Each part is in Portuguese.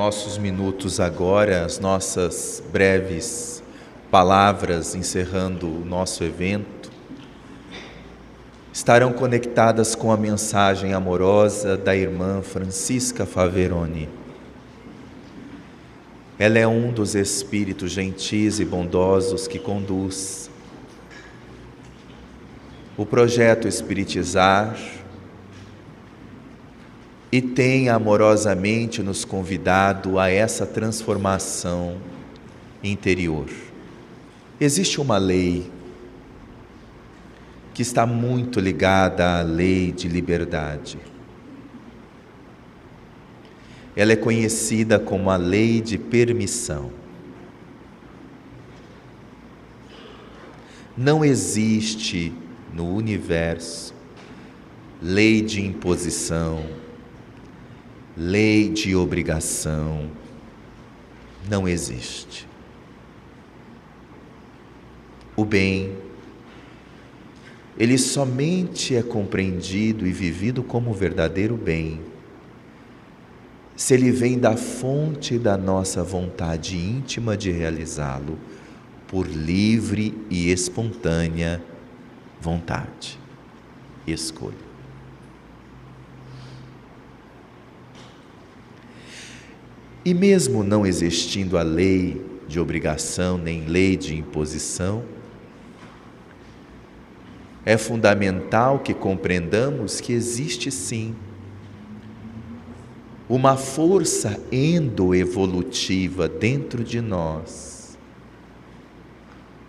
os nossos minutos agora, as nossas breves palavras encerrando o nosso evento, estarão conectadas com a mensagem amorosa da irmã Francisca Faveroni. Ela é um dos espíritos gentis e bondosos que conduz o projeto Espiritizar e tem amorosamente nos convidado a essa transformação interior. Existe uma lei que está muito ligada à lei de liberdade. Ela é conhecida como a lei de permissão. Não existe no universo lei de imposição, lei de obrigação não existe. O bem, ele somente é compreendido e vivido como verdadeiro bem se ele vem da fonte da nossa vontade íntima de realizá-lo por livre e espontânea vontade e escolha. E mesmo não existindo a lei de obrigação nem lei de imposição, é fundamental que compreendamos que existe sim uma força endoevolutiva dentro de nós,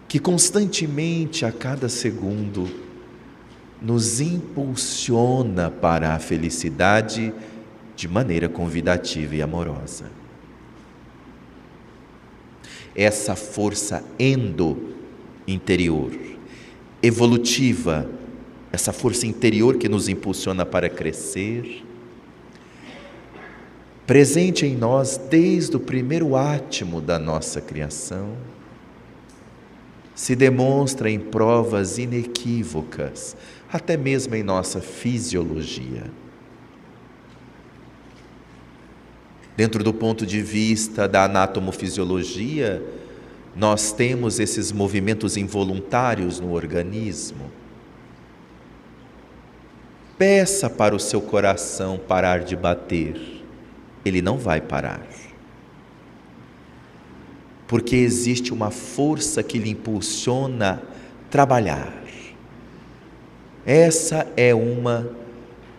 que constantemente, a cada segundo, nos impulsiona para a felicidade de maneira convidativa e amorosa essa força endo interior, evolutiva, essa força interior que nos impulsiona para crescer, presente em nós desde o primeiro átimo da nossa criação, se demonstra em provas inequívocas, até mesmo em nossa fisiologia. Dentro do ponto de vista da anatomofisiologia, nós temos esses movimentos involuntários no organismo. Peça para o seu coração parar de bater, ele não vai parar. Porque existe uma força que lhe impulsiona a trabalhar. Essa é uma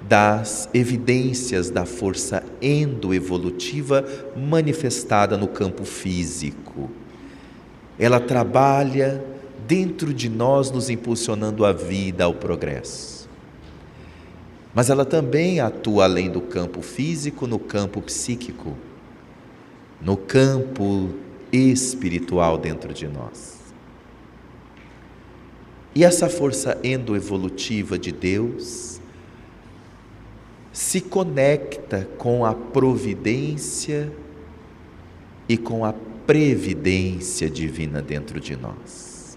das evidências da força endoevolutiva manifestada no campo físico. Ela trabalha dentro de nós, nos impulsionando a vida, ao progresso. Mas ela também atua além do campo físico, no campo psíquico, no campo espiritual dentro de nós. E essa força endoevolutiva de Deus, se conecta com a providência e com a previdência divina dentro de nós.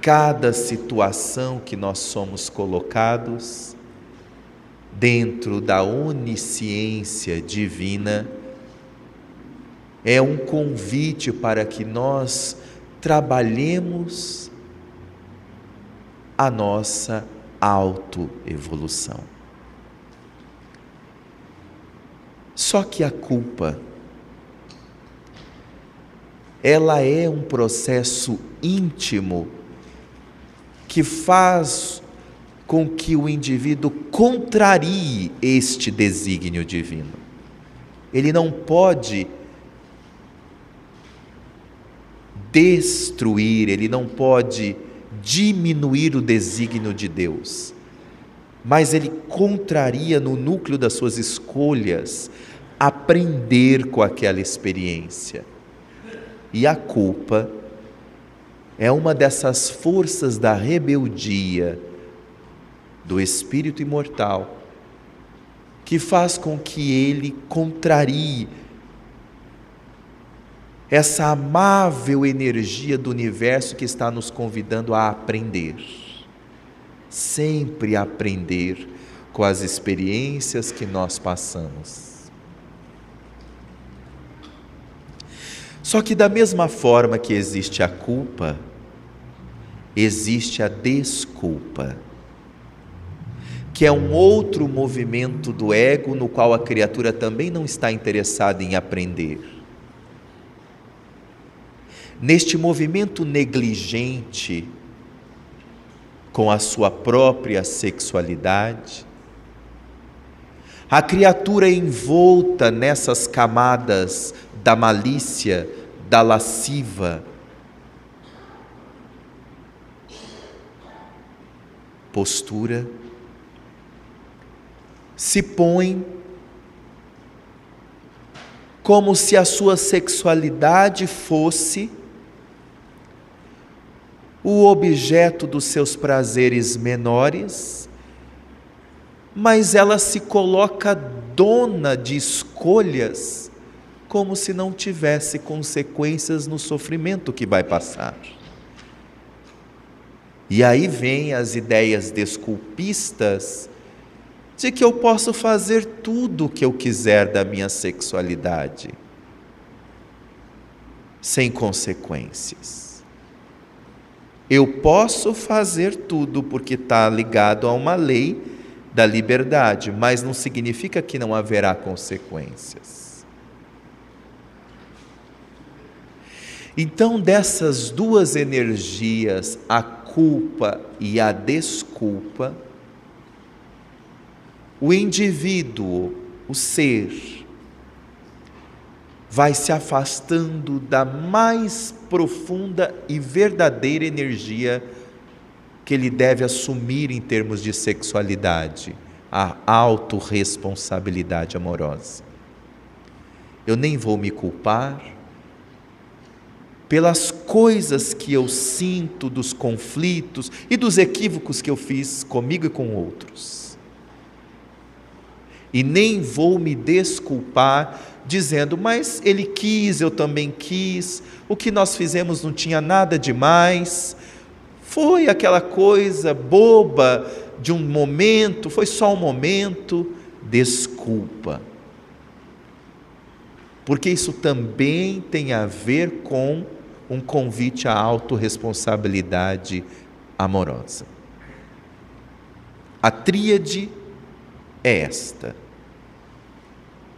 Cada situação que nós somos colocados dentro da onisciência divina é um convite para que nós trabalhemos a nossa autoevolução. Só que a culpa ela é um processo íntimo que faz com que o indivíduo contrarie este desígnio divino. Ele não pode destruir, ele não pode diminuir o desígnio de Deus, mas ele contraria no núcleo das suas escolhas aprender com aquela experiência. E a culpa é uma dessas forças da rebeldia do espírito imortal que faz com que ele contrarie essa amável energia do universo que está nos convidando a aprender. Sempre aprender com as experiências que nós passamos. Só que, da mesma forma que existe a culpa, existe a desculpa, que é um outro movimento do ego no qual a criatura também não está interessada em aprender. Neste movimento negligente com a sua própria sexualidade, a criatura envolta nessas camadas da malícia, da lasciva, postura, se põe como se a sua sexualidade fosse o objeto dos seus prazeres menores, mas ela se coloca dona de escolhas como se não tivesse consequências no sofrimento que vai passar. E aí vem as ideias desculpistas de que eu posso fazer tudo o que eu quiser da minha sexualidade, sem consequências. Eu posso fazer tudo porque está ligado a uma lei da liberdade, mas não significa que não haverá consequências. Então, dessas duas energias, a culpa e a desculpa, o indivíduo, o ser, vai se afastando da mais profunda e verdadeira energia que ele deve assumir em termos de sexualidade, a autorresponsabilidade amorosa. Eu nem vou me culpar, pelas coisas que eu sinto, dos conflitos e dos equívocos que eu fiz comigo e com outros. E nem vou me desculpar dizendo, mas ele quis, eu também quis, o que nós fizemos não tinha nada demais, foi aquela coisa boba de um momento, foi só um momento, desculpa. Porque isso também tem a ver com um convite à autorresponsabilidade amorosa. A tríade é esta.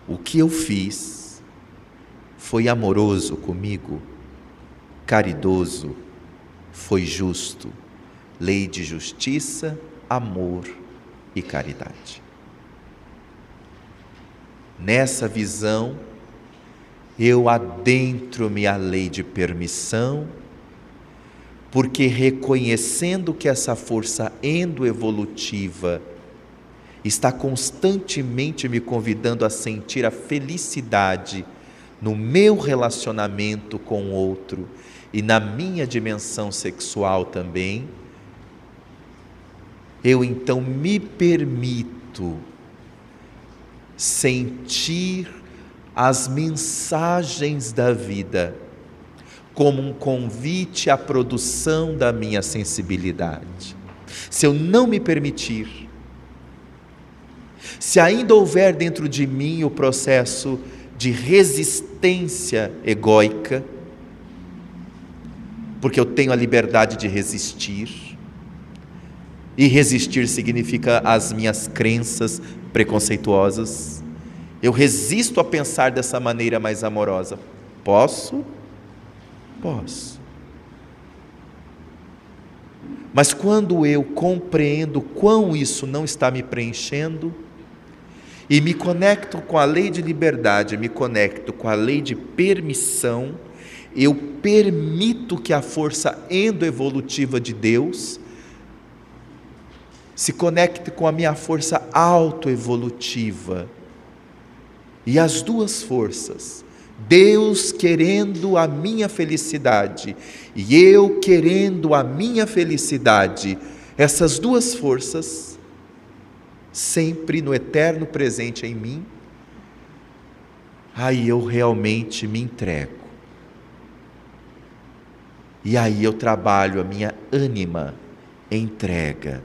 O que eu fiz foi amoroso comigo, caridoso, foi justo, lei de justiça, amor e caridade. Nessa visão, eu adentro-me à lei de permissão, porque reconhecendo que essa força endoevolutiva está constantemente me convidando a sentir a felicidade no meu relacionamento com o outro e na minha dimensão sexual também, eu então me permito sentir as mensagens da vida como um convite à produção da minha sensibilidade. Se eu não me permitir, se ainda houver dentro de mim o processo de resistência egóica, porque eu tenho a liberdade de resistir, e resistir significa as minhas crenças preconceituosas, eu resisto a pensar dessa maneira mais amorosa. Posso? Posso. Mas quando eu compreendo quão isso não está me preenchendo, e me conecto com a lei de liberdade, me conecto com a lei de permissão, eu permito que a força endoevolutiva de Deus se conecte com a minha força autoevolutiva. E as duas forças, Deus querendo a minha felicidade e eu querendo a minha felicidade, essas duas forças, sempre no eterno presente em mim, aí eu realmente me entrego. E aí eu trabalho a minha ânima entrega.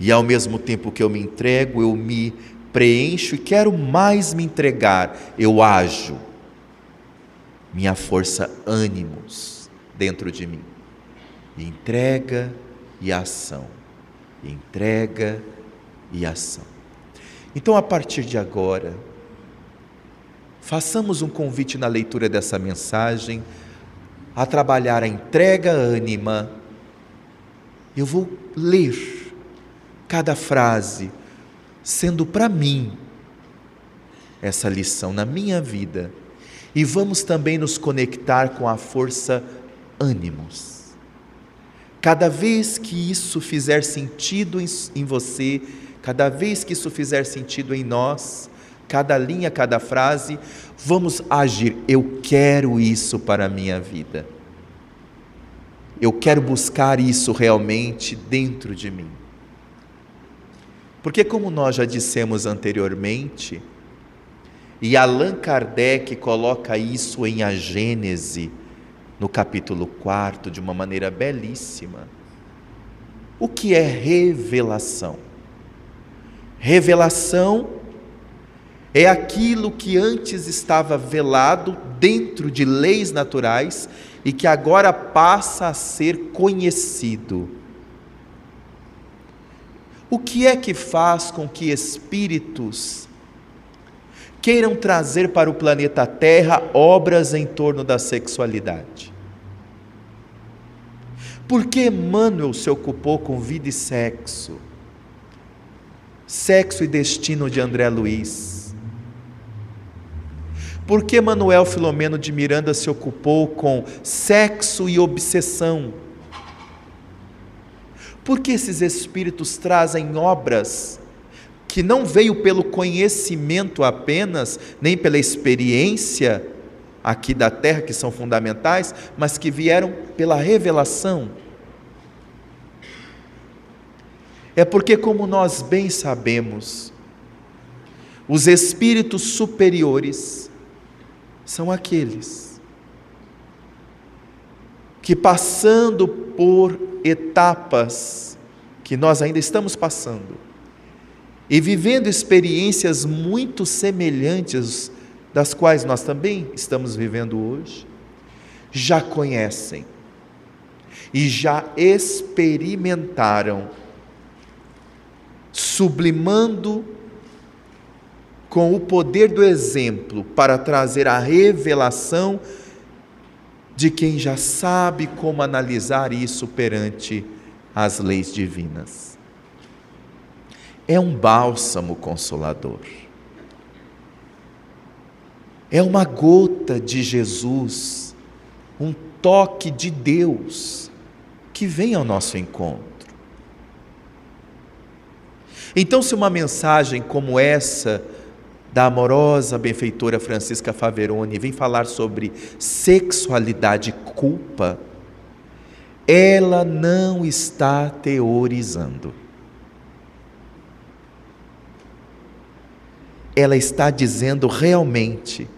E ao mesmo tempo que eu me entrego, eu me preencho e quero mais me entregar, eu ajo, minha força ânimos dentro de mim. Entrega e ação. Entrega e ação. Então, a partir de agora, façamos um convite na leitura dessa mensagem a trabalhar a entrega ânima. Eu vou ler cada frase, sendo para mim essa lição na minha vida. E vamos também nos conectar com a força ânimos. Cada vez que isso fizer sentido em, você, cada vez que isso fizer sentido em nós, cada linha, cada frase, vamos agir. Eu quero isso para a minha vida. Eu quero buscar isso realmente dentro de mim. Porque, como nós já dissemos anteriormente, e Allan Kardec coloca isso em A Gênese, no capítulo 4, de uma maneira belíssima. O que é revelação? Revelação é aquilo que antes estava velado dentro de leis naturais e que agora passa a ser conhecido. O que é que faz com que espíritos queiram trazer para o planeta Terra obras em torno da sexualidade. Por que Emmanuel se ocupou com vida e sexo? Sexo e destino de André Luiz. Por que Manuel Filomeno de Miranda se ocupou com sexo e obsessão? Por que esses espíritos trazem obras que não veio pelo conhecimento apenas, nem pela experiência aqui da terra, que são fundamentais, mas que vieram pela revelação. É porque, como nós bem sabemos, os espíritos superiores são aqueles que, passando por etapas que nós ainda estamos passando, e vivendo experiências muito semelhantes das quais nós também estamos vivendo hoje, já conhecem e já experimentaram, sublimando com o poder do exemplo para trazer a revelação de quem já sabe como analisar isso perante as leis divinas é um bálsamo consolador. É uma gota de Jesus, um toque de Deus que vem ao nosso encontro. Então, se uma mensagem como essa da amorosa benfeitora Francisca Faveroni vem falar sobre sexualidade e culpa, ela não está teorizando. Ela está dizendo realmente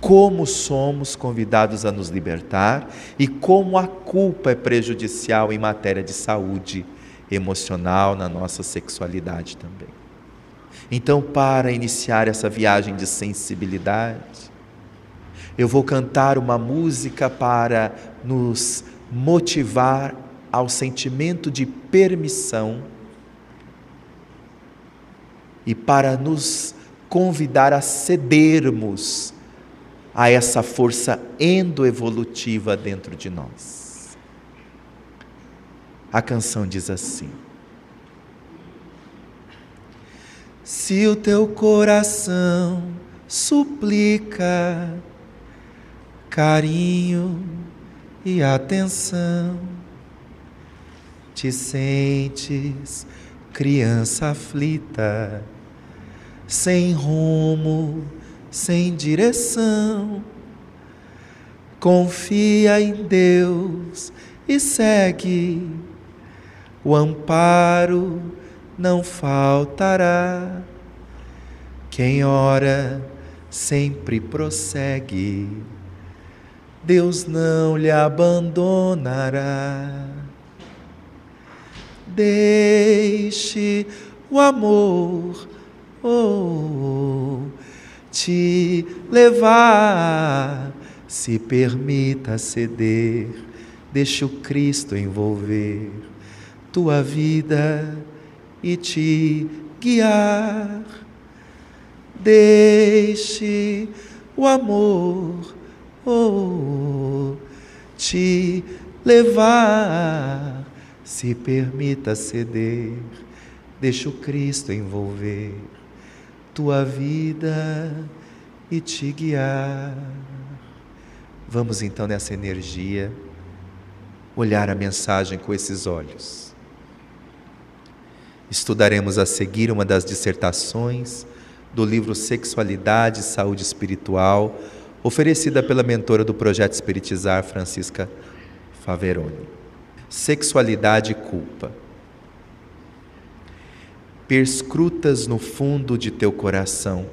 como somos convidados a nos libertar e como a culpa é prejudicial em matéria de saúde emocional na nossa sexualidade também. Então, para iniciar essa viagem de sensibilidade, eu vou cantar uma música para nos motivar ao sentimento de permissão e para nos convidar a cedermos a essa força endoevolutiva dentro de nós. A canção diz assim: Se o teu coração suplica carinho e atenção, te sentes criança aflita sem rumo, sem direção. Confia em Deus e segue, o amparo não faltará. Quem ora sempre prossegue, Deus não lhe abandonará. Deixe o amor oh, te levar. Se permita ceder, deixa o Cristo envolver tua vida e te guiar. Deixe o amor oh, te levar. Se permita ceder, deixa o Cristo envolver tua vida e te guiar. Vamos então nessa energia olhar a mensagem com esses olhos. Estudaremos a seguir uma das dissertações do livro Sexualidade e Saúde Espiritual, oferecida pela mentora do projeto Espiritizar, Francisca Faveroni. Sexualidade e culpa. Perscrutas no fundo de teu coração,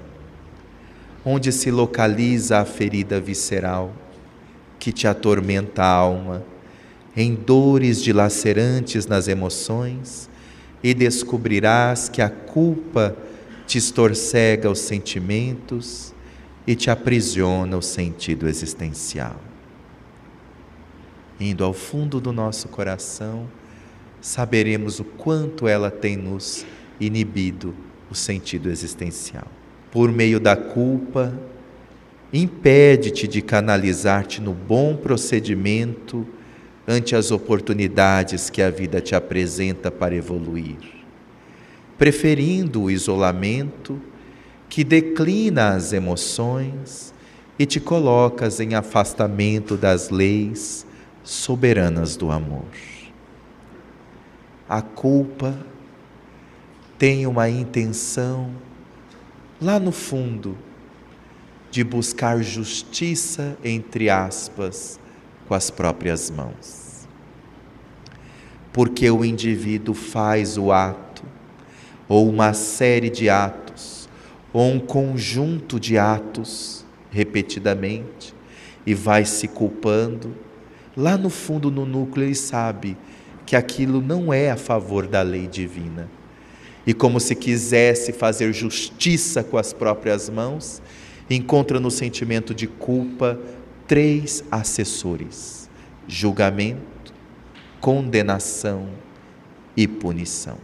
onde se localiza a ferida visceral que te atormenta a alma, em dores dilacerantes nas emoções e descobrirás que a culpa te estorcega os sentimentos e te aprisiona o sentido existencial. Indo ao fundo do nosso coração, saberemos o quanto ela tem nos inibido o sentido existencial. Por meio da culpa, impede-te de canalizar-te no bom procedimento ante as oportunidades que a vida te apresenta para evoluir, preferindo o isolamento que declina as emoções e te colocas em afastamento das leis soberanas do amor. A culpa tem uma intenção lá no fundo de buscar justiça, entre aspas, com as próprias mãos. Porque o indivíduo faz o ato, ou uma série de atos, ou um conjunto de atos, repetidamente, e vai se culpando, lá no fundo, no núcleo, ele sabe que aquilo não é a favor da lei divina. E como se quisesse fazer justiça com as próprias mãos, encontra no sentimento de culpa três assessores: julgamento, condenação e punição.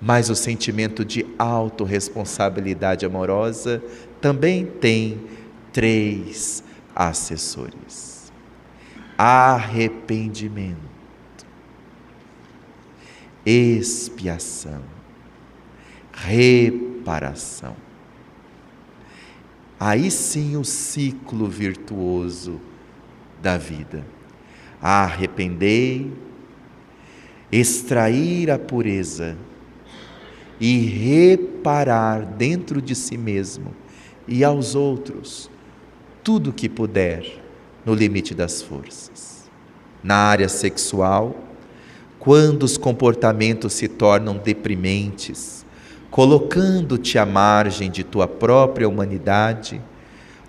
Mas o sentimento de autorresponsabilidade amorosa também tem três assessores: arrependimento, expiação, reparação. Aí sim o ciclo virtuoso da vida. Arrependei, extrair a pureza e reparar dentro de si mesmo e aos outros tudo que puder no limite das forças. Na área sexual, quando os comportamentos se tornam deprimentes, colocando-te à margem de tua própria humanidade,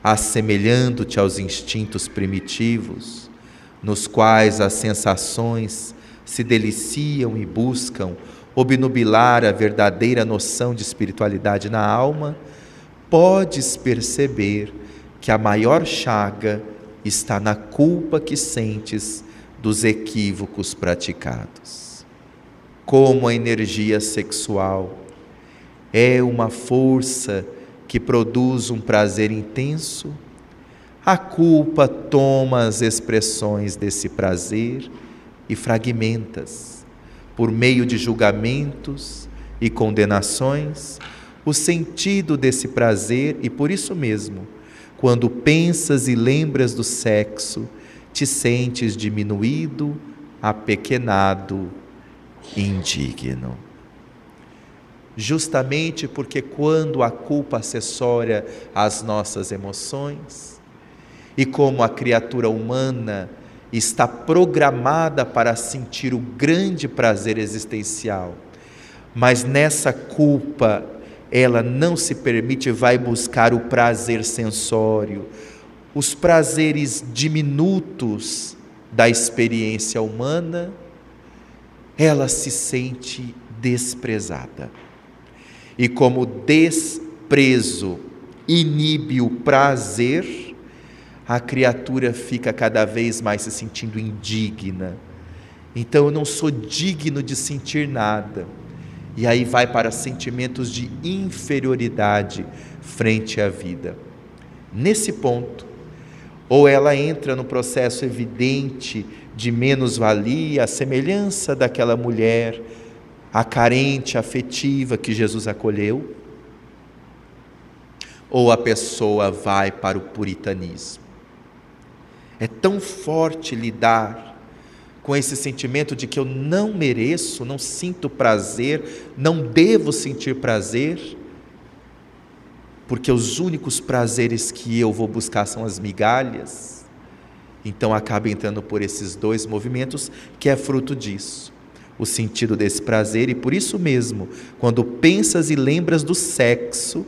assemelhando-te aos instintos primitivos, nos quais as sensações se deliciam e buscam obnubilar a verdadeira noção de espiritualidade na alma, podes perceber que a maior chaga está na culpa que sentes dos equívocos praticados. Como a energia sexual é uma força que produz um prazer intenso, a culpa toma as expressões desse prazer e fragmentas, por meio de julgamentos e condenações, o sentido desse prazer e por isso mesmo, quando pensas e lembras do sexo, te sentes diminuído, apequenado, indigno justamente porque quando a culpa acessória às nossas emoções, e como a criatura humana está programada para sentir o grande prazer existencial, mas nessa culpa ela não se permite, vai buscar o prazer sensório, os prazeres diminutos da experiência humana, ela se sente desprezada. E como desprezo inibe o prazer, a criatura fica cada vez mais se sentindo indigna. Então eu não sou digno de sentir nada. E aí vai para sentimentos de inferioridade frente à vida. Nesse ponto, ou ela entra no processo evidente de menos-valia, a semelhança daquela mulher, a carente afetiva que Jesus acolheu, ou a pessoa vai para o puritanismo. É tão forte lidar com esse sentimento de que eu não mereço, não sinto prazer, não devo sentir prazer, porque os únicos prazeres que eu vou buscar são as migalhas. Então acaba entrando por esses dois movimentos, que é fruto disso. O sentido desse prazer, e por isso mesmo, quando pensas e lembras do sexo,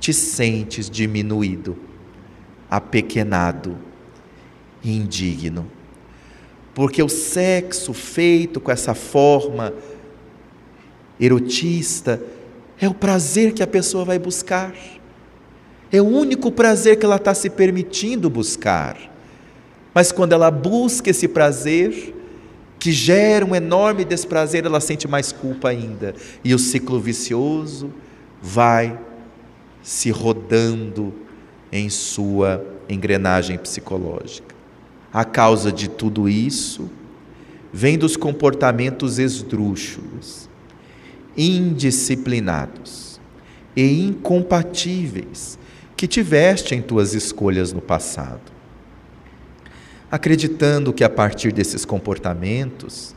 te sentes diminuído, apequenado, indigno. Porque o sexo feito com essa forma erotista é o prazer que a pessoa vai buscar. É o único prazer que ela está se permitindo buscar. Mas quando ela busca esse prazer, que gera um enorme desprazer, ela sente mais culpa ainda. E o ciclo vicioso vai se rodando em sua engrenagem psicológica. A causa de tudo isso vem dos comportamentos esdrúxulos, indisciplinados e incompatíveis que tiveste em tuas escolhas no passado. Acreditando que a partir desses comportamentos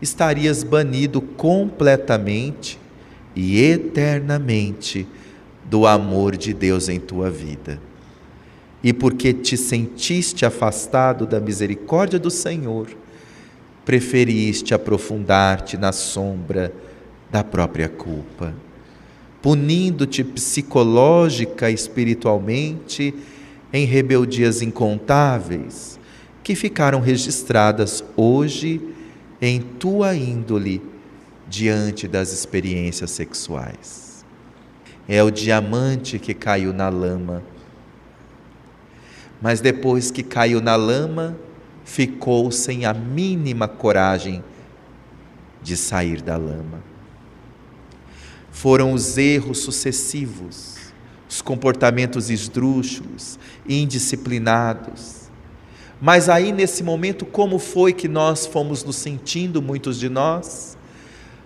estarias banido completamente e eternamente do amor de Deus em tua vida. E porque te sentiste afastado da misericórdia do Senhor, preferiste aprofundar-te na sombra da própria culpa, punindo-te psicológica e espiritualmente em rebeldias incontáveis que ficaram registradas hoje em tua índole diante das experiências sexuais é o diamante que caiu na lama. Mas depois que caiu na lama, ficou sem a mínima coragem de sair da lama. Foram os erros sucessivos, os comportamentos esdrúxulos, indisciplinados. Mas aí, nesse momento, como foi que nós fomos nos sentindo, muitos de nós?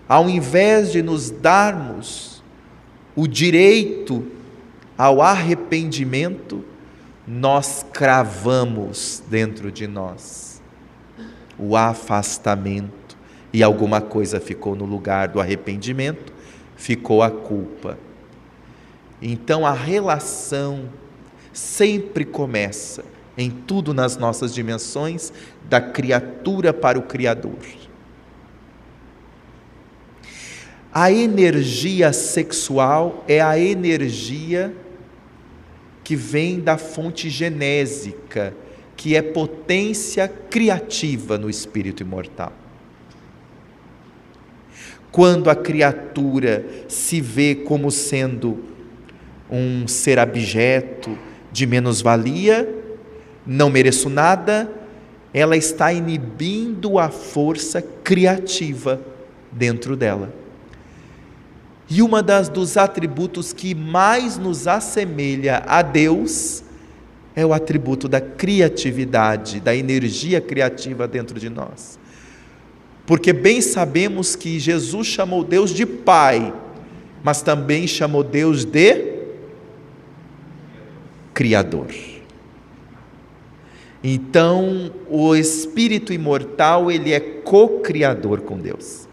Ao invés de nos darmos o direito ao arrependimento, nós cravamos dentro de nós o afastamento e alguma coisa ficou no lugar do arrependimento, ficou a culpa. Então a relação sempre começa em tudo nas nossas dimensões da criatura para o Criador. A energia sexual é a energia que vem da fonte genésica, que é potência criativa no espírito imortal. Quando a criatura se vê como sendo um ser abjeto, de menos-valia, não mereço nada, ela está inibindo a força criativa dentro dela. E uma das dos atributos que mais nos assemelha a Deus é o atributo da criatividade, da energia criativa dentro de nós. Porque bem sabemos que Jesus chamou Deus de Pai, mas também chamou Deus de Criador. Então, o espírito imortal, ele é co-criador com Deus.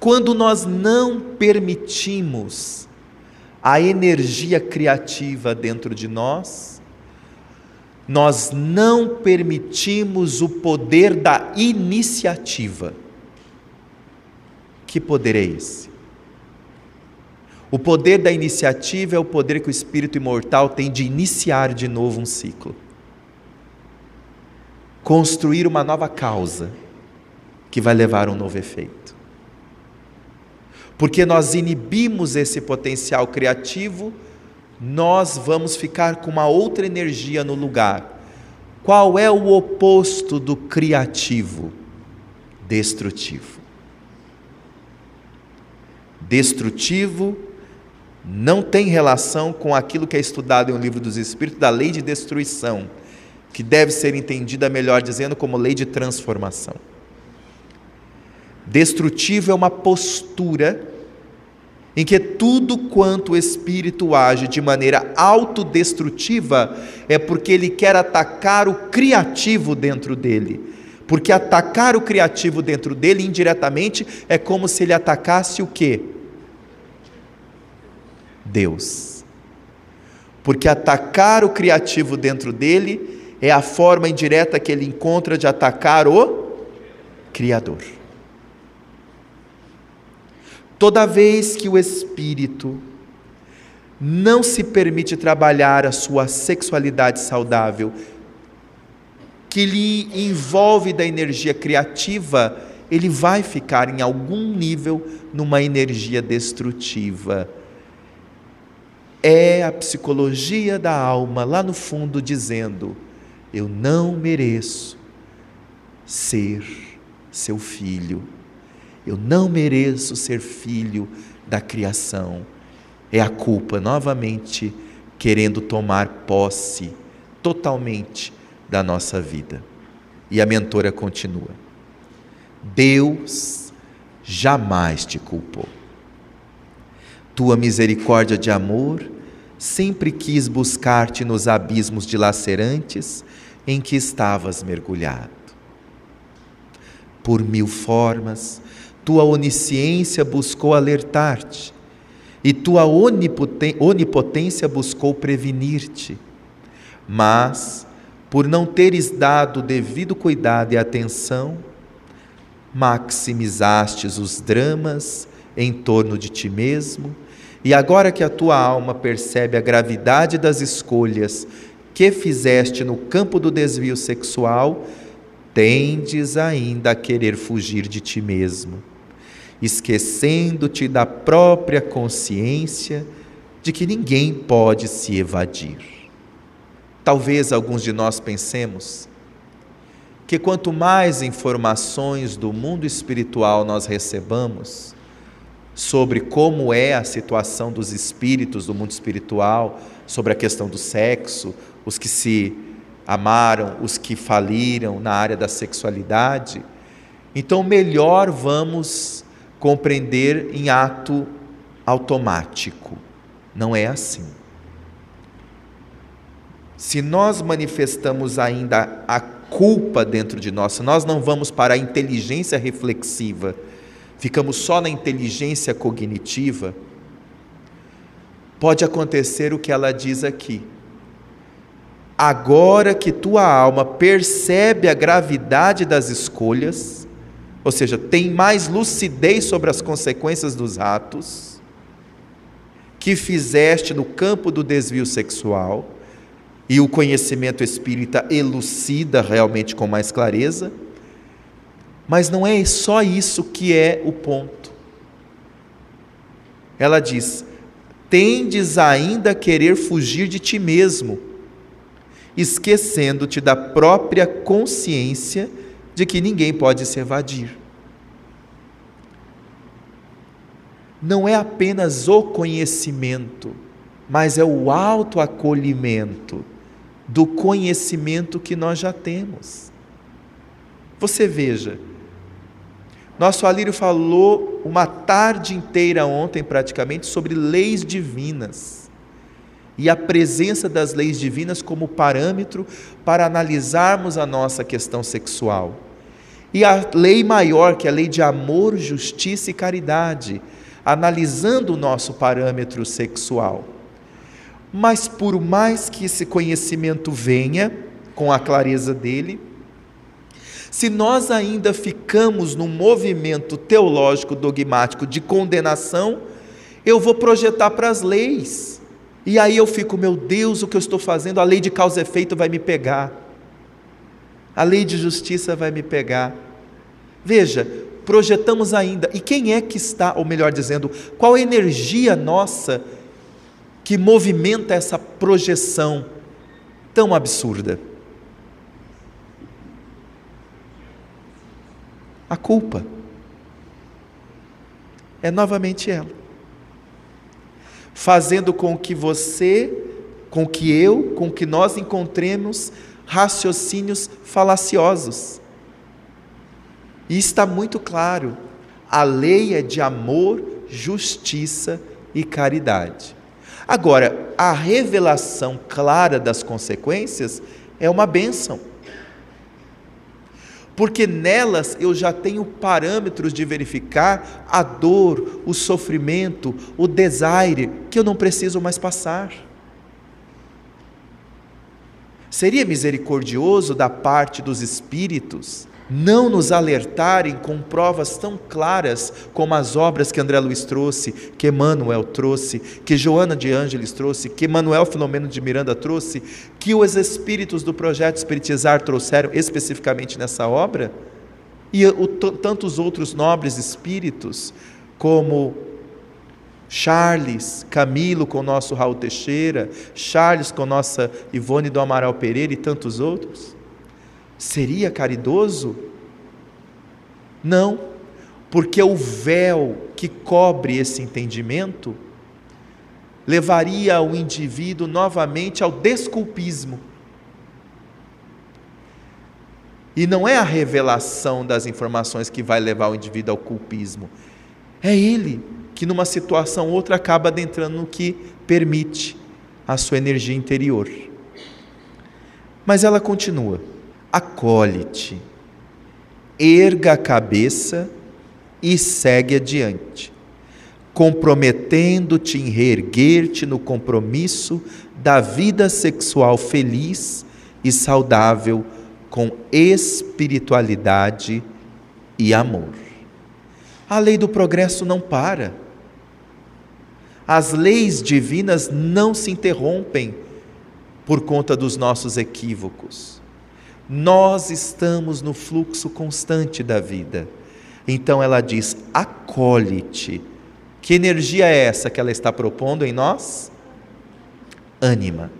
Quando nós não permitimos a energia criativa dentro de nós, nós não permitimos o poder da iniciativa. Que poder é esse? O poder da iniciativa é o poder que o espírito imortal tem de iniciar de novo um ciclo. Construir uma nova causa que vai levar um novo efeito. Porque nós inibimos esse potencial criativo, nós vamos ficar com uma outra energia no lugar. Qual é o oposto do criativo? Destrutivo. Destrutivo não tem relação com aquilo que é estudado em livro dos Espíritos, da lei de destruição, que deve ser entendida, melhor dizendo, como lei de transformação. Destrutivo é uma postura em que tudo quanto o espírito age de maneira autodestrutiva é porque ele quer atacar o criativo dentro dele. Porque atacar o criativo dentro dele indiretamente é como se ele atacasse o quê? Deus. Porque atacar o criativo dentro dele é a forma indireta que ele encontra de atacar o Criador. Toda vez que o espírito não se permite trabalhar a sua sexualidade saudável, que lhe envolve da energia criativa, ele vai ficar em algum nível numa energia destrutiva. É a psicologia da alma lá no fundo dizendo: eu não mereço ser seu filho. Eu não mereço ser filho da criação. É a culpa, novamente, querendo tomar posse totalmente da nossa vida. E a mentora continua: Deus jamais te culpou. Tua misericórdia de amor sempre quis buscar-te nos abismos dilacerantes em que estavas mergulhado. Por mil formas, tua onisciência buscou alertar-te, e tua onipotência buscou prevenir-te. Mas, por não teres dado devido cuidado e atenção, maximizastes os dramas em torno de ti mesmo, e agora que a tua alma percebe a gravidade das escolhas que fizeste no campo do desvio sexual, tendes ainda a querer fugir de ti mesmo esquecendo-te da própria consciência de que ninguém pode se evadir. Talvez alguns de nós pensemos que quanto mais informações do mundo espiritual nós recebamos sobre como é a situação dos espíritos do mundo espiritual, sobre a questão do sexo, os que se amaram, os que faliram na área da sexualidade, então melhor vamos compreender em ato automático. Não é assim. Se nós manifestamos ainda a culpa dentro de nós, se nós não vamos para a inteligência reflexiva, ficamos só na inteligência cognitiva, pode acontecer o que ela diz aqui. Agora que tua alma percebe a gravidade das escolhas, ou seja, tem mais lucidez sobre as consequências dos atos que fizeste no campo do desvio sexual, e o conhecimento espírita elucida realmente com mais clareza, mas não é só isso que é o ponto. Ela diz: tendes ainda a querer fugir de ti mesmo, esquecendo-te da própria consciência de que ninguém pode se evadir. Não é apenas o conhecimento, mas é o autoacolhimento do conhecimento que nós já temos. Você veja, nosso Alírio falou uma tarde inteira ontem, praticamente, sobre leis divinas e a presença das leis divinas como parâmetro para analisarmos a nossa questão sexual. E a lei maior, que é a lei de amor, justiça e caridade, analisando o nosso parâmetro sexual. Mas por mais que esse conhecimento venha com a clareza dele, se nós ainda ficamos num movimento teológico dogmático de condenação, eu vou projetar para as leis e aí eu fico, meu Deus, o que eu estou fazendo? A lei de causa e efeito vai me pegar. A lei de justiça vai me pegar. Veja, projetamos ainda. E quem é que está, ou melhor dizendo, qual a energia nossa que movimenta essa projeção tão absurda? A culpa. É novamente ela. Fazendo com que você, com que eu, com que nós encontremos raciocínios falaciosos. E está muito claro: a lei é de amor, justiça e caridade. Agora, a revelação clara das consequências é uma bênção. Porque nelas eu já tenho parâmetros de verificar a dor, o sofrimento, o desaire que eu não preciso mais passar. Seria misericordioso da parte dos espíritos não nos alertarem com provas tão claras como as obras que André Luiz trouxe, que Emmanuel trouxe, que Joana de Ângeles trouxe, que Manuel Filomeno de Miranda trouxe, que os espíritos do projeto Espiritizar trouxeram especificamente nessa obra, e o, tantos outros nobres espíritos, como Charles, Camilo com o nosso Raul Teixeira, Charles com nossa Ivone do Amaral Pereira e tantos outros? Seria caridoso? Não, porque o véu que cobre esse entendimento levaria o indivíduo novamente ao desculpismo. E não é a revelação das informações que vai levar o indivíduo ao culpismo, é ele que numa situação ou outra acaba adentrando no que permite a sua energia interior. Mas ela continua: acolhe-te, erga a cabeça e segue adiante, comprometendo-te em reerguer-te no compromisso da vida sexual feliz e saudável com espiritualidade e amor. A lei do progresso não para. As leis divinas não se interrompem por conta dos nossos equívocos. Nós estamos no fluxo constante da vida. Então ela diz: acolhe-te. Que energia é essa que ela está propondo em nós? Ânima.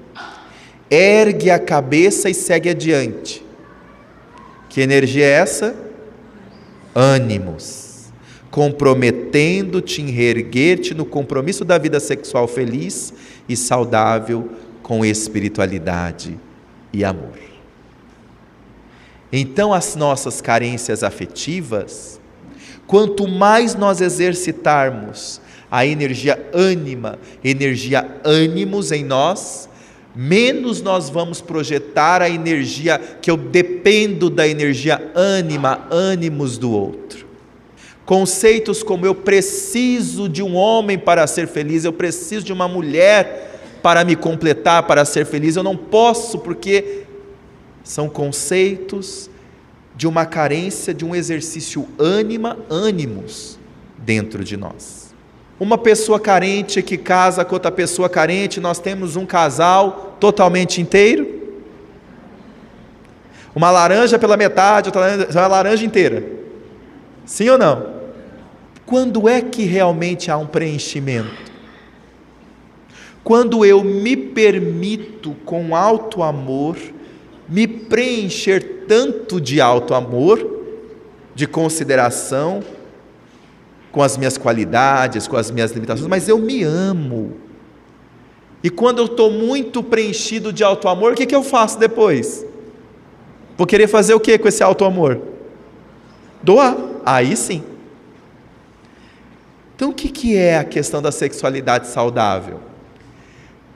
Ergue a cabeça e segue adiante. Que energia é essa? Ânimos comprometendo-te em reerguer-te no compromisso da vida sexual feliz e saudável com espiritualidade e amor. Então, as nossas carências afetivas, quanto mais nós exercitarmos a energia ânima, energia ânimos em nós, menos nós vamos projetar a energia que eu dependo da energia ânima, ânimos do outro. Conceitos como eu preciso de um homem para ser feliz, eu preciso de uma mulher para me completar, para ser feliz, eu não posso, porque são conceitos de uma carência de um exercício ânima, ânimos dentro de nós. Uma pessoa carente que casa com outra pessoa carente, nós temos um casal totalmente inteiro. Uma laranja pela metade, outra laranja inteira. Sim ou não? Quando é que realmente há um preenchimento? Quando eu me permito, com alto amor, me preencher tanto de alto amor, de consideração, com as minhas qualidades, com as minhas limitações, mas eu me amo. E quando eu estou muito preenchido de alto amor, o que, que eu faço depois? Vou querer fazer o que com esse alto amor? Doar. Aí sim. Então, o que, que é a questão da sexualidade saudável?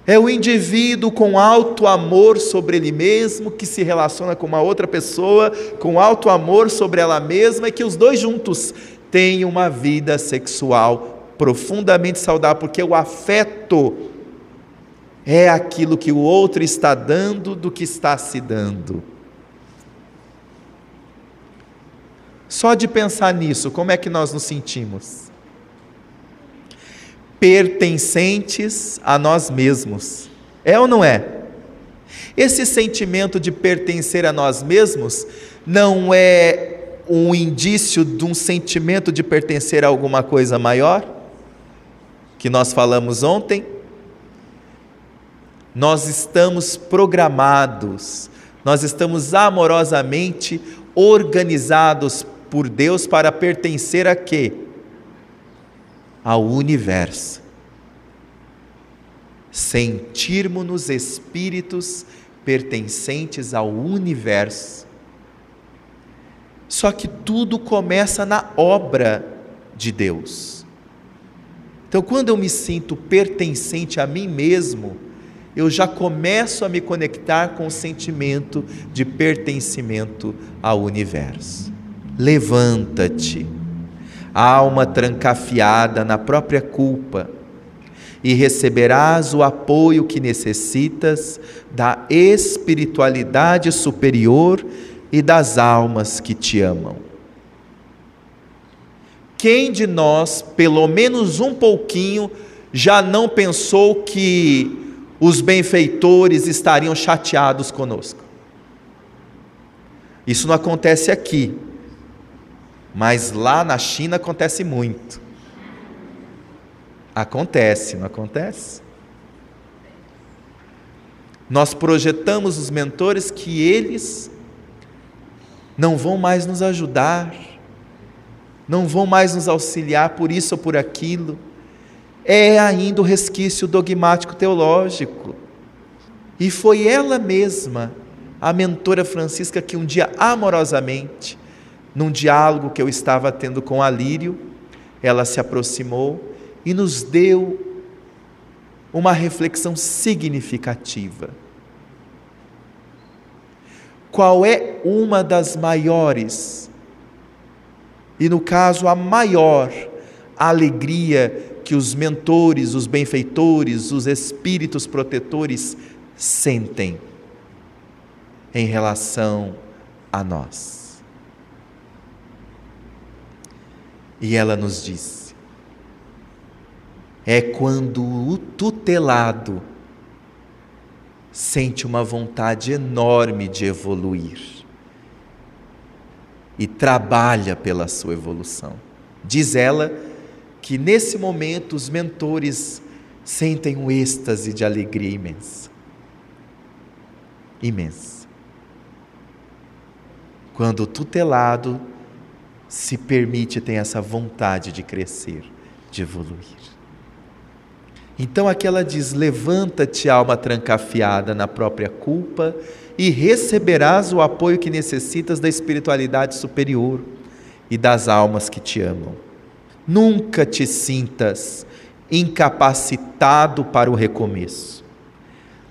É o indivíduo com alto amor sobre ele mesmo, que se relaciona com uma outra pessoa, com alto amor sobre ela mesma, e que os dois juntos têm uma vida sexual profundamente saudável, porque o afeto é aquilo que o outro está dando do que está se dando. Só de pensar nisso, como é que nós nos sentimos? Pertencentes a nós mesmos. É ou não é? Esse sentimento de pertencer a nós mesmos não é um indício de um sentimento de pertencer a alguma coisa maior, que nós falamos ontem. Nós estamos programados, nós estamos amorosamente organizados por Deus para pertencer a quê? Ao universo. Sentirmos-nos espíritos pertencentes ao universo. Só que tudo começa na obra de Deus. Então, quando eu me sinto pertencente a mim mesmo, eu já começo a me conectar com o sentimento de pertencimento ao universo. Levanta-te, alma trancafiada na própria culpa, e receberás o apoio que necessitas da espiritualidade superior e das almas que te amam. Quem de nós, pelo menos um pouquinho, já não pensou que os benfeitores estariam chateados conosco? Isso não acontece aqui, mas lá na China acontece muito. Acontece, não acontece? Nós projetamos os mentores que eles não vão mais nos ajudar, não vão mais nos auxiliar por isso ou por aquilo. É ainda o resquício dogmático teológico. E foi ela mesma, a mentora Francisca, que um dia amorosamente, num diálogo que eu estava tendo com a Lírio, ela se aproximou e nos deu uma reflexão significativa qual é uma das maiores, e no caso a maior, alegria que os mentores, os benfeitores, os espíritos protetores sentem em relação a nós. E ela nos diz: é quando o tutelado sente uma vontade enorme de evoluir e trabalha pela sua evolução. Diz ela que nesse momento os mentores sentem um êxtase de alegria imensa. Imensa. Quando o tutelado se permite ter essa vontade de crescer, de evoluir. Então aqui ela diz: Levanta-te, alma trancafiada na própria culpa, e receberás o apoio que necessitas da espiritualidade superior e das almas que te amam. Nunca te sintas incapacitado para o recomeço.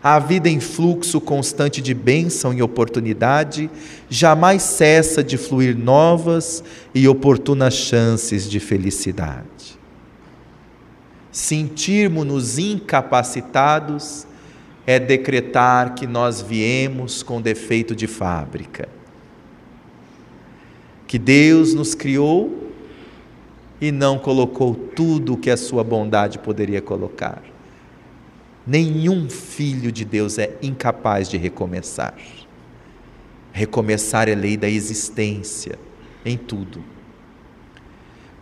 A vida em fluxo constante de bênção e oportunidade jamais cessa de fluir novas e oportunas chances de felicidade sentirmos-nos incapacitados é decretar que nós viemos com defeito de fábrica. Que Deus nos criou e não colocou tudo o que a sua bondade poderia colocar. Nenhum filho de Deus é incapaz de recomeçar. Recomeçar é lei da existência em tudo.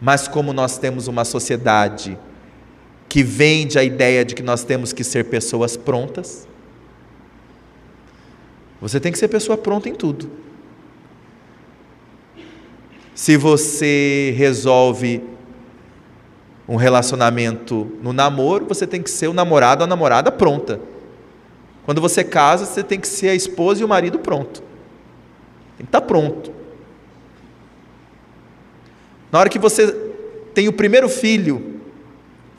Mas como nós temos uma sociedade que vende a ideia de que nós temos que ser pessoas prontas. Você tem que ser pessoa pronta em tudo. Se você resolve um relacionamento no namoro, você tem que ser o namorado ou a namorada pronta. Quando você casa, você tem que ser a esposa e o marido pronto. Tem que estar pronto. Na hora que você tem o primeiro filho,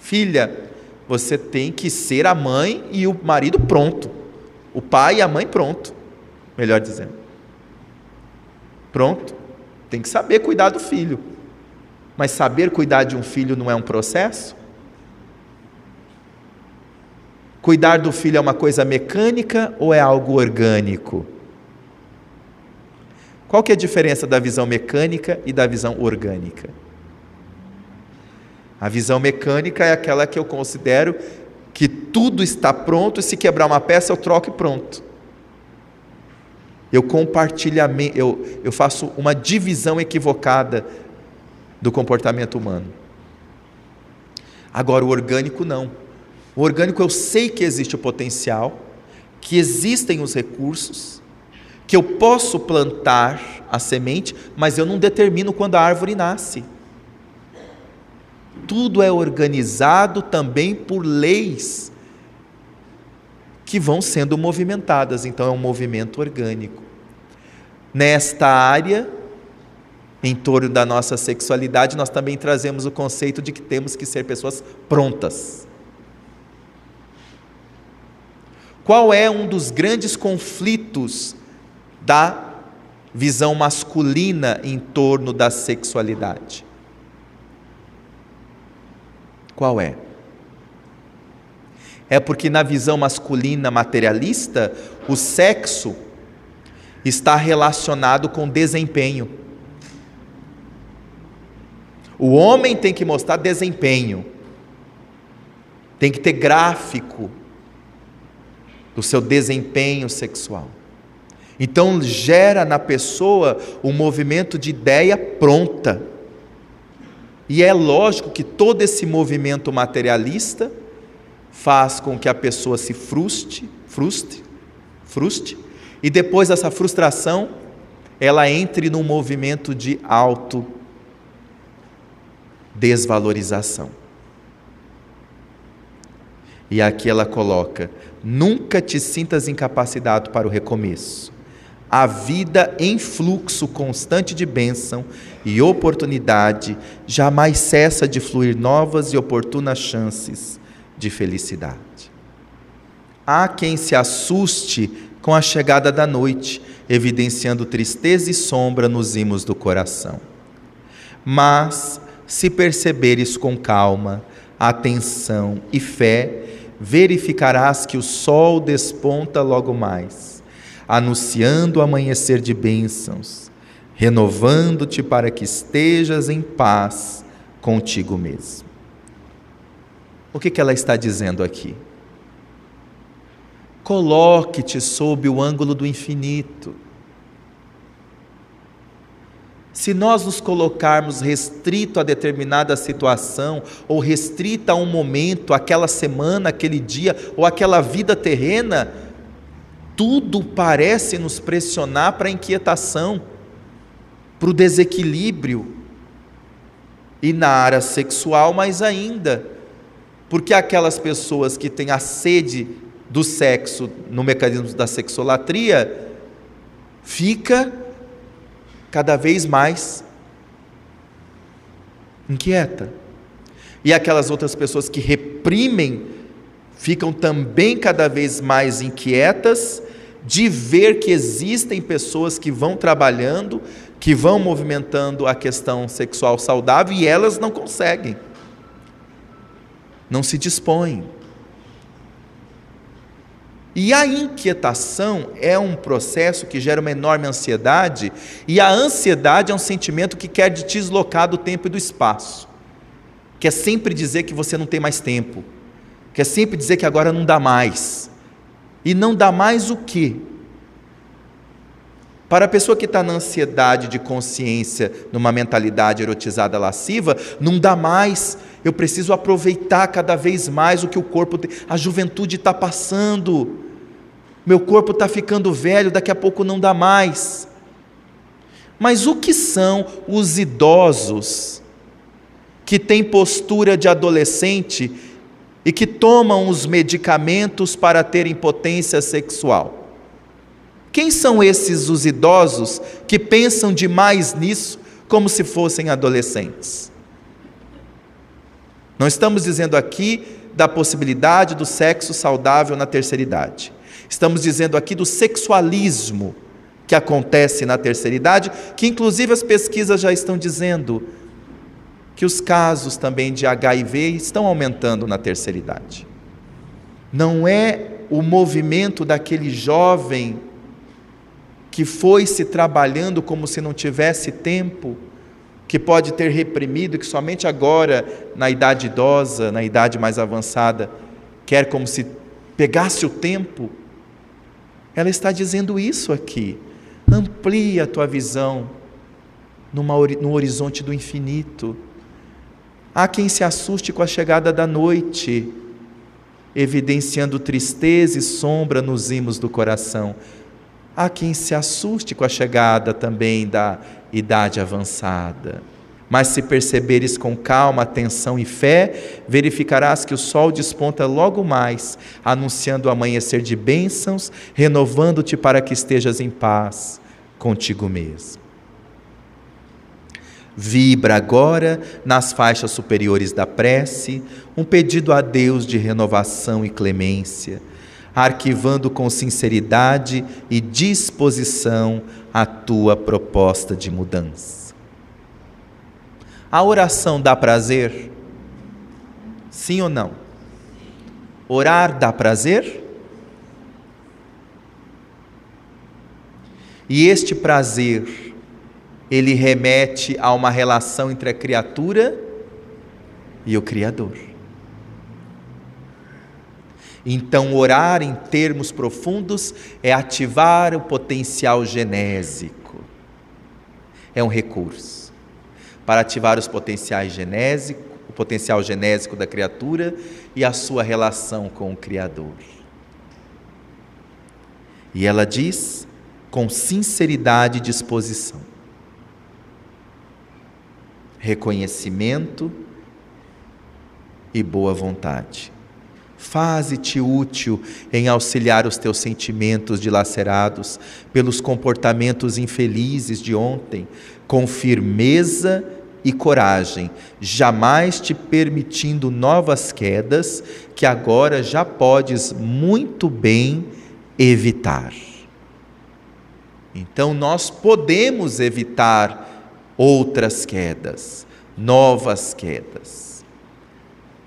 Filha, você tem que ser a mãe e o marido pronto. O pai e a mãe pronto. Melhor dizendo. Pronto. Tem que saber cuidar do filho. Mas saber cuidar de um filho não é um processo? Cuidar do filho é uma coisa mecânica ou é algo orgânico? Qual que é a diferença da visão mecânica e da visão orgânica? A visão mecânica é aquela que eu considero que tudo está pronto e se quebrar uma peça eu troco e pronto. eu compartilhamento, eu, eu faço uma divisão equivocada do comportamento humano. Agora, o orgânico não. O orgânico eu sei que existe o potencial, que existem os recursos, que eu posso plantar a semente, mas eu não determino quando a árvore nasce. Tudo é organizado também por leis que vão sendo movimentadas, então é um movimento orgânico. Nesta área, em torno da nossa sexualidade, nós também trazemos o conceito de que temos que ser pessoas prontas. Qual é um dos grandes conflitos da visão masculina em torno da sexualidade? Qual é? É porque na visão masculina materialista, o sexo está relacionado com desempenho. O homem tem que mostrar desempenho, tem que ter gráfico do seu desempenho sexual. Então gera na pessoa um movimento de ideia pronta. E é lógico que todo esse movimento materialista faz com que a pessoa se frustre, frustre, frustre, e depois dessa frustração, ela entre num movimento de auto desvalorização. E aqui ela coloca: nunca te sintas incapacitado para o recomeço. A vida em fluxo constante de bênção e oportunidade jamais cessa de fluir novas e oportunas chances de felicidade. Há quem se assuste com a chegada da noite, evidenciando tristeza e sombra nos imos do coração. Mas, se perceberes com calma, atenção e fé, verificarás que o sol desponta logo mais, anunciando o amanhecer de bênçãos, renovando-te para que estejas em paz contigo mesmo. O que, que ela está dizendo aqui? Coloque-te sob o ângulo do infinito. Se nós nos colocarmos restrito a determinada situação, ou restrita a um momento, aquela semana, aquele dia, ou aquela vida terrena, tudo parece nos pressionar para a inquietação, para o desequilíbrio. E na área sexual, mais ainda, porque aquelas pessoas que têm a sede do sexo no mecanismo da sexolatria, fica cada vez mais inquieta. E aquelas outras pessoas que reprimem ficam também cada vez mais inquietas de ver que existem pessoas que vão trabalhando, que vão movimentando a questão sexual saudável e elas não conseguem. Não se dispõem. E a inquietação é um processo que gera uma enorme ansiedade, e a ansiedade é um sentimento que quer te deslocar do tempo e do espaço. Quer sempre dizer que você não tem mais tempo. Quer sempre dizer que agora não dá mais. E não dá mais o quê? Para a pessoa que está na ansiedade de consciência, numa mentalidade erotizada lasciva, não dá mais. Eu preciso aproveitar cada vez mais o que o corpo tem. A juventude está passando meu corpo está ficando velho, daqui a pouco não dá mais. Mas o que são os idosos que têm postura de adolescente e que tomam os medicamentos para ter impotência sexual? Quem são esses os idosos que pensam demais nisso como se fossem adolescentes? Não estamos dizendo aqui da possibilidade do sexo saudável na terceira idade. Estamos dizendo aqui do sexualismo que acontece na terceira idade, que inclusive as pesquisas já estão dizendo que os casos também de HIV estão aumentando na terceira idade. Não é o movimento daquele jovem que foi se trabalhando como se não tivesse tempo, que pode ter reprimido, que somente agora, na idade idosa, na idade mais avançada, quer como se pegasse o tempo ela está dizendo isso aqui. Amplia a tua visão no horizonte do infinito. Há quem se assuste com a chegada da noite, evidenciando tristeza e sombra nos imos do coração. Há quem se assuste com a chegada também da idade avançada. Mas se perceberes com calma, atenção e fé, verificarás que o sol desponta logo mais, anunciando o amanhecer de bênçãos, renovando-te para que estejas em paz contigo mesmo. Vibra agora nas faixas superiores da prece um pedido a Deus de renovação e clemência, arquivando com sinceridade e disposição a tua proposta de mudança. A oração dá prazer? Sim ou não? Orar dá prazer? E este prazer, ele remete a uma relação entre a criatura e o Criador. Então, orar em termos profundos é ativar o potencial genésico. É um recurso para ativar os potenciais genésicos, o potencial genésico da criatura e a sua relação com o Criador. E ela diz com sinceridade e disposição reconhecimento e boa vontade. Faze-te útil em auxiliar os teus sentimentos dilacerados pelos comportamentos infelizes de ontem, com firmeza e coragem, jamais te permitindo novas quedas que agora já podes muito bem evitar. Então, nós podemos evitar outras quedas, novas quedas.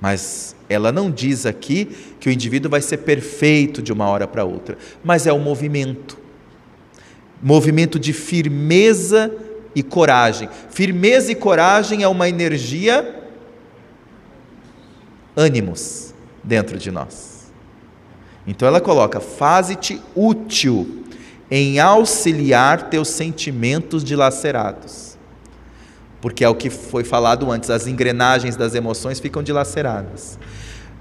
Mas ela não diz aqui que o indivíduo vai ser perfeito de uma hora para outra, mas é o movimento. Movimento de firmeza e coragem. Firmeza e coragem é uma energia ânimos dentro de nós. Então ela coloca: faze-te útil em auxiliar teus sentimentos dilacerados porque é o que foi falado antes, as engrenagens das emoções ficam dilaceradas.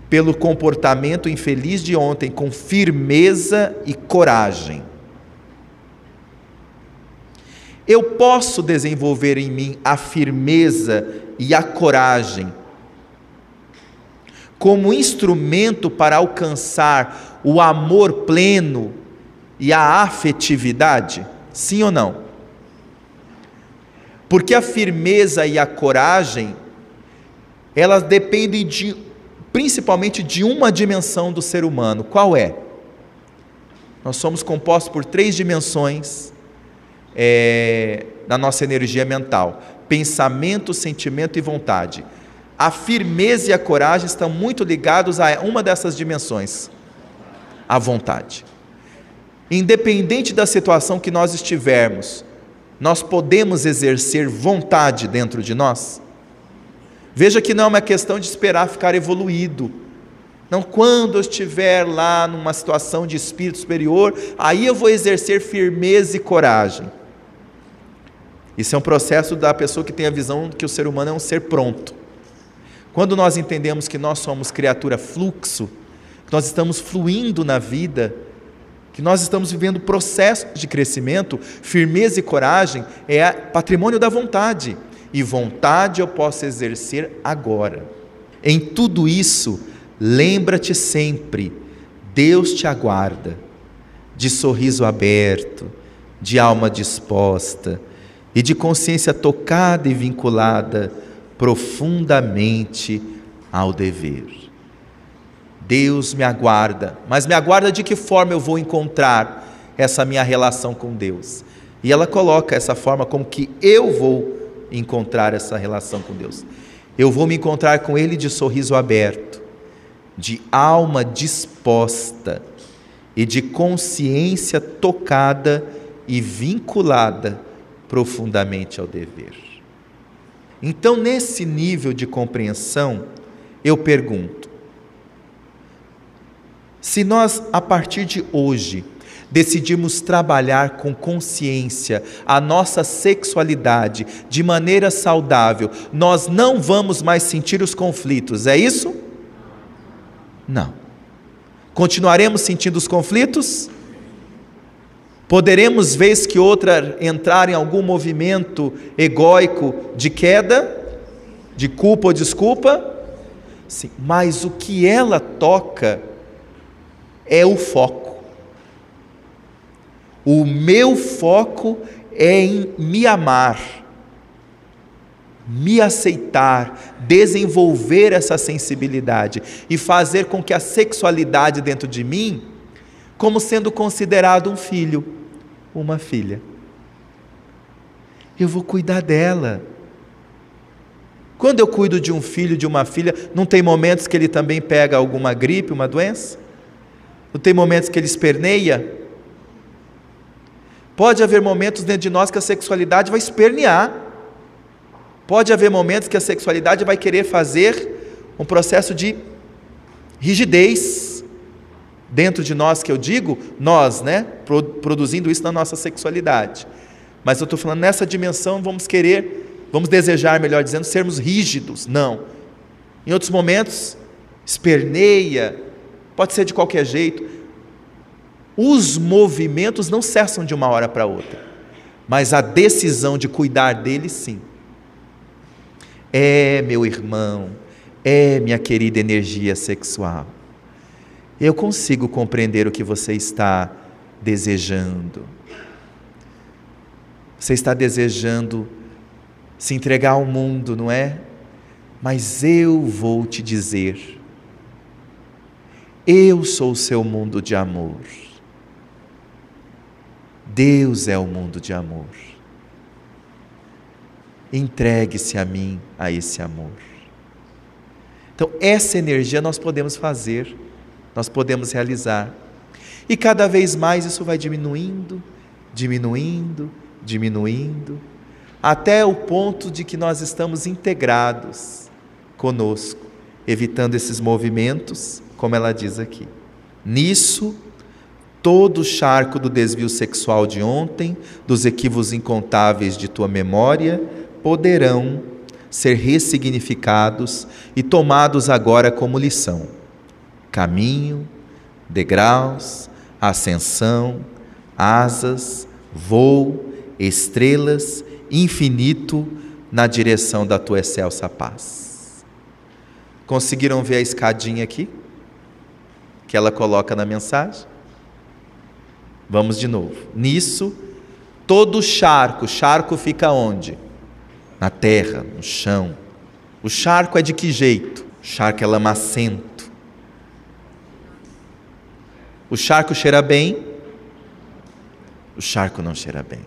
Pelo comportamento infeliz de ontem, com firmeza e coragem. Eu posso desenvolver em mim a firmeza e a coragem como instrumento para alcançar o amor pleno e a afetividade? Sim ou não? Porque a firmeza e a coragem, elas dependem de, principalmente de uma dimensão do ser humano. Qual é? Nós somos compostos por três dimensões é, na nossa energia mental: pensamento, sentimento e vontade. A firmeza e a coragem estão muito ligados a uma dessas dimensões, a vontade. Independente da situação que nós estivermos, nós podemos exercer vontade dentro de nós? Veja que não é uma questão de esperar ficar evoluído. Não, quando eu estiver lá numa situação de espírito superior, aí eu vou exercer firmeza e coragem. Isso é um processo da pessoa que tem a visão que o ser humano é um ser pronto. Quando nós entendemos que nós somos criatura fluxo, que nós estamos fluindo na vida, que nós estamos vivendo processo de crescimento, firmeza e coragem é patrimônio da vontade. E vontade eu posso exercer agora. Em tudo isso, lembra-te sempre: Deus te aguarda, de sorriso aberto, de alma disposta e de consciência tocada e vinculada profundamente ao dever. Deus me aguarda, mas me aguarda de que forma eu vou encontrar essa minha relação com Deus? E ela coloca essa forma como que eu vou encontrar essa relação com Deus. Eu vou me encontrar com Ele de sorriso aberto, de alma disposta e de consciência tocada e vinculada profundamente ao dever. Então, nesse nível de compreensão, eu pergunto: se nós, a partir de hoje, decidimos trabalhar com consciência a nossa sexualidade de maneira saudável, nós não vamos mais sentir os conflitos, é isso? Não. Continuaremos sentindo os conflitos? Poderemos, vez que outra, entrar em algum movimento egóico de queda, de culpa ou desculpa? Sim, mas o que ela toca é o foco. O meu foco é em me amar, me aceitar, desenvolver essa sensibilidade e fazer com que a sexualidade dentro de mim, como sendo considerado um filho, uma filha, eu vou cuidar dela. Quando eu cuido de um filho, de uma filha, não tem momentos que ele também pega alguma gripe, uma doença? Não tem momentos que ele esperneia? Pode haver momentos dentro de nós que a sexualidade vai espernear. Pode haver momentos que a sexualidade vai querer fazer um processo de rigidez dentro de nós, que eu digo, nós, né, produzindo isso na nossa sexualidade. Mas eu estou falando nessa dimensão, vamos querer, vamos desejar, melhor dizendo, sermos rígidos. Não. Em outros momentos, esperneia, pode ser de qualquer jeito os movimentos não cessam de uma hora para outra, mas a decisão de cuidar deles, sim. É, meu irmão, é, minha querida energia sexual. Eu consigo compreender o que você está desejando. Você está desejando se entregar ao mundo, não é? Mas eu vou te dizer: eu sou o seu mundo de amor. Deus é o mundo de amor. Entregue-se a mim, a esse amor. Então, essa energia nós podemos fazer, nós podemos realizar. E cada vez mais isso vai diminuindo, diminuindo, diminuindo, até o ponto de que nós estamos integrados conosco, evitando esses movimentos, como ela diz aqui. Nisso todo o charco do desvio sexual de ontem, dos equívocos incontáveis de tua memória, poderão ser ressignificados e tomados agora como lição. Caminho, degraus, ascensão, asas, voo, estrelas, infinito na direção da tua excelsa paz. Conseguiram ver a escadinha aqui? Que ela coloca na mensagem? Vamos de novo. Nisso, todo charco, charco fica onde? Na terra, no chão. O charco é de que jeito? O charco é lamacento. O charco cheira bem? O charco não cheira bem.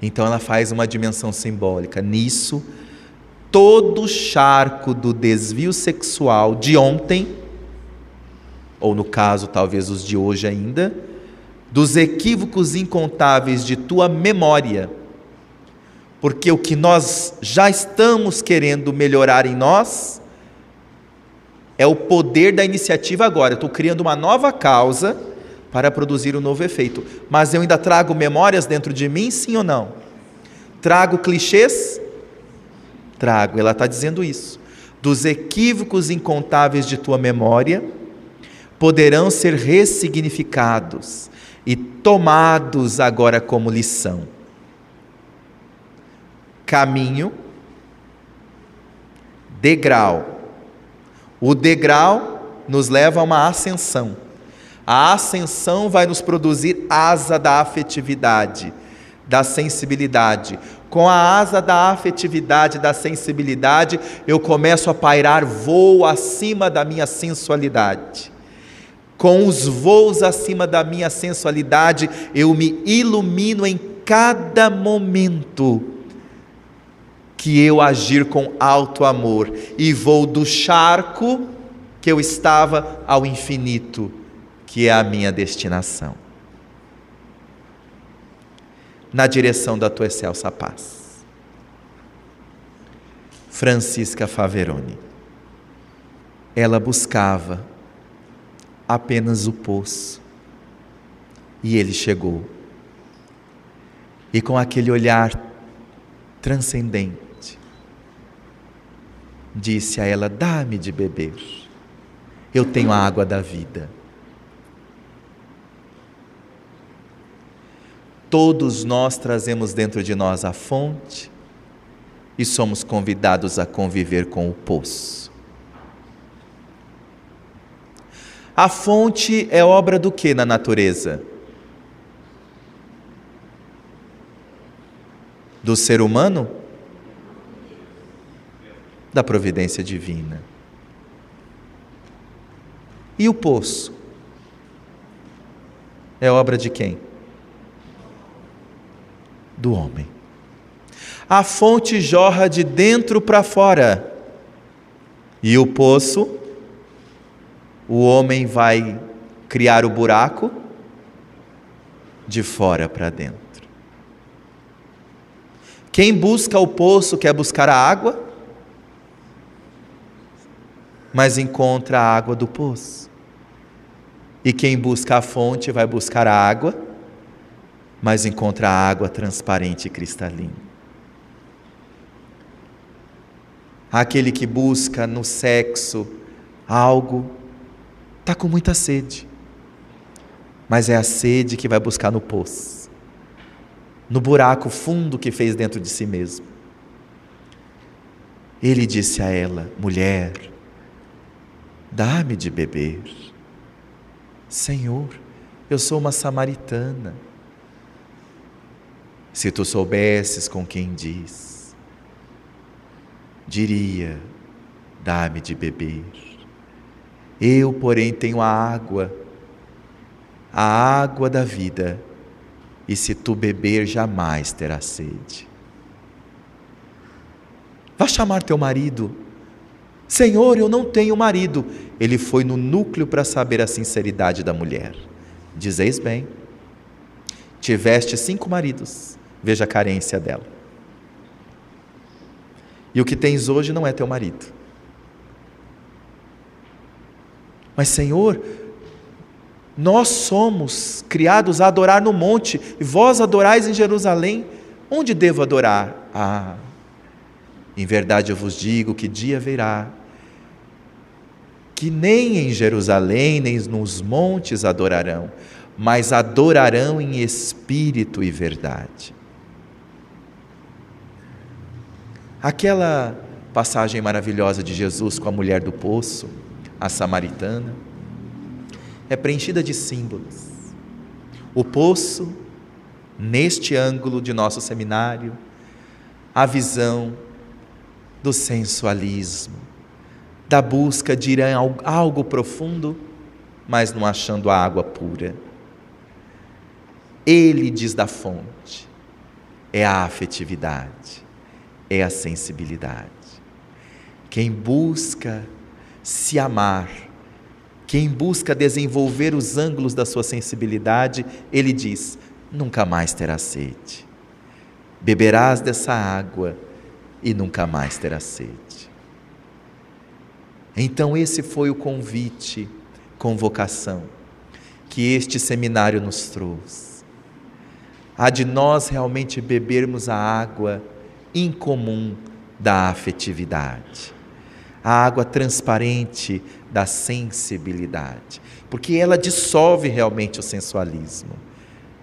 Então ela faz uma dimensão simbólica. Nisso, todo charco do desvio sexual de ontem ou no caso, talvez os de hoje ainda, dos equívocos incontáveis de tua memória. Porque o que nós já estamos querendo melhorar em nós é o poder da iniciativa agora. estou criando uma nova causa para produzir um novo efeito. Mas eu ainda trago memórias dentro de mim, sim ou não? Trago clichês? Trago. Ela está dizendo isso. Dos equívocos incontáveis de tua memória poderão ser ressignificados e tomados agora como lição. Caminho, degrau. O degrau nos leva a uma ascensão. A ascensão vai nos produzir asa da afetividade, da sensibilidade. Com a asa da afetividade, da sensibilidade, eu começo a pairar voo acima da minha sensualidade com os voos acima da minha sensualidade, eu me ilumino em cada momento que eu agir com alto amor e vou do charco que eu estava ao infinito, que é a minha destinação. Na direção da tua excelsa paz. Francisca Faveroni. Ela buscava apenas o poço. E ele chegou. E com aquele olhar transcendente, disse a ela: Dá-me de beber, eu tenho a água da vida. Todos nós trazemos dentro de nós a fonte e somos convidados a conviver com o poço. A fonte é obra do que na natureza? Do ser humano? Da providência divina. E o poço? É obra de quem? Do homem. A fonte jorra de dentro para fora. E o poço? O homem vai criar o buraco de fora para dentro. Quem busca o poço quer buscar a água, mas encontra a água do poço. E quem busca a fonte vai buscar a água, mas encontra a água transparente e cristalina. Aquele que busca no sexo algo, está com muita sede, mas é a sede que vai buscar no poço no buraco fundo que fez dentro de si mesmo. Ele disse a ela: Mulher, dá-me de beber. Senhor, eu sou uma samaritana. Se tu soubesses com quem diz, diria: dá-me de beber. Eu, porém, tenho a água, a água da vida e se tu beber, jamais terás sede. Vá chamar teu marido. Senhor, eu não tenho marido. Ele foi no núcleo para saber a sinceridade da mulher. Dizeis bem. Tiveste cinco maridos. Veja a carência dela. E o que tens hoje não é teu marido. Mas, Senhor, nós somos criados a adorar no monte, e vós adorais em Jerusalém. Onde devo adorar? Ah, em verdade eu vos digo que dia virá, que nem em Jerusalém, nem nos montes adorarão, mas adorarão em espírito e verdade. Aquela passagem maravilhosa de Jesus com a mulher do poço, a samaritana, é preenchida de símbolos. O poço, neste ângulo de nosso seminário, a visão do sensualismo, da busca de ir a algo profundo, mas não achando a água pura. Ele diz da fonte, é a afetividade, é a sensibilidade. Quem busca se amar, quem busca desenvolver os ângulos da sua sensibilidade, ele diz: nunca mais terá sede. Beberás dessa água e nunca mais terá sede. Então, esse foi o convite, convocação, que este seminário nos trouxe. A de nós realmente bebermos a água incomum da afetividade, a água transparente da sensibilidade, porque ela dissolve realmente o sensualismo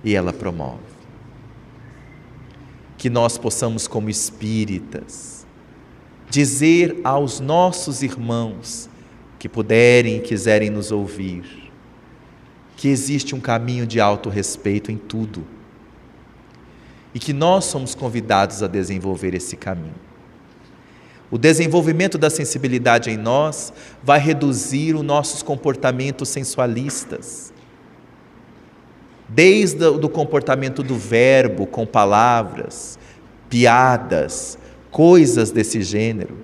e ela promove. Que nós possamos, como espíritas, dizer aos nossos irmãos que puderem e quiserem nos ouvir, que existe um caminho de autorrespeito em tudo e que nós somos convidados a desenvolver esse caminho. O desenvolvimento da sensibilidade em nós vai reduzir os nossos comportamentos sensualistas. Desde o comportamento do verbo com palavras, piadas, coisas desse gênero,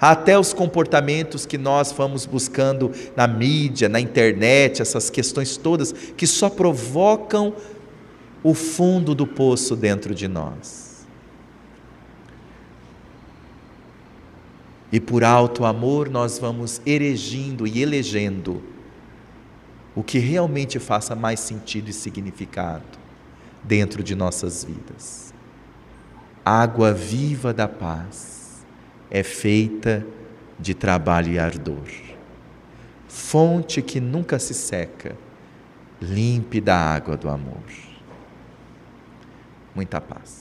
até os comportamentos que nós vamos buscando na mídia, na internet, essas questões todas que só provocam o fundo do poço dentro de nós. E por alto amor nós vamos erigindo e elegendo o que realmente faça mais sentido e significado dentro de nossas vidas. Água viva da paz é feita de trabalho e ardor. Fonte que nunca se seca, límpida água do amor. Muita paz.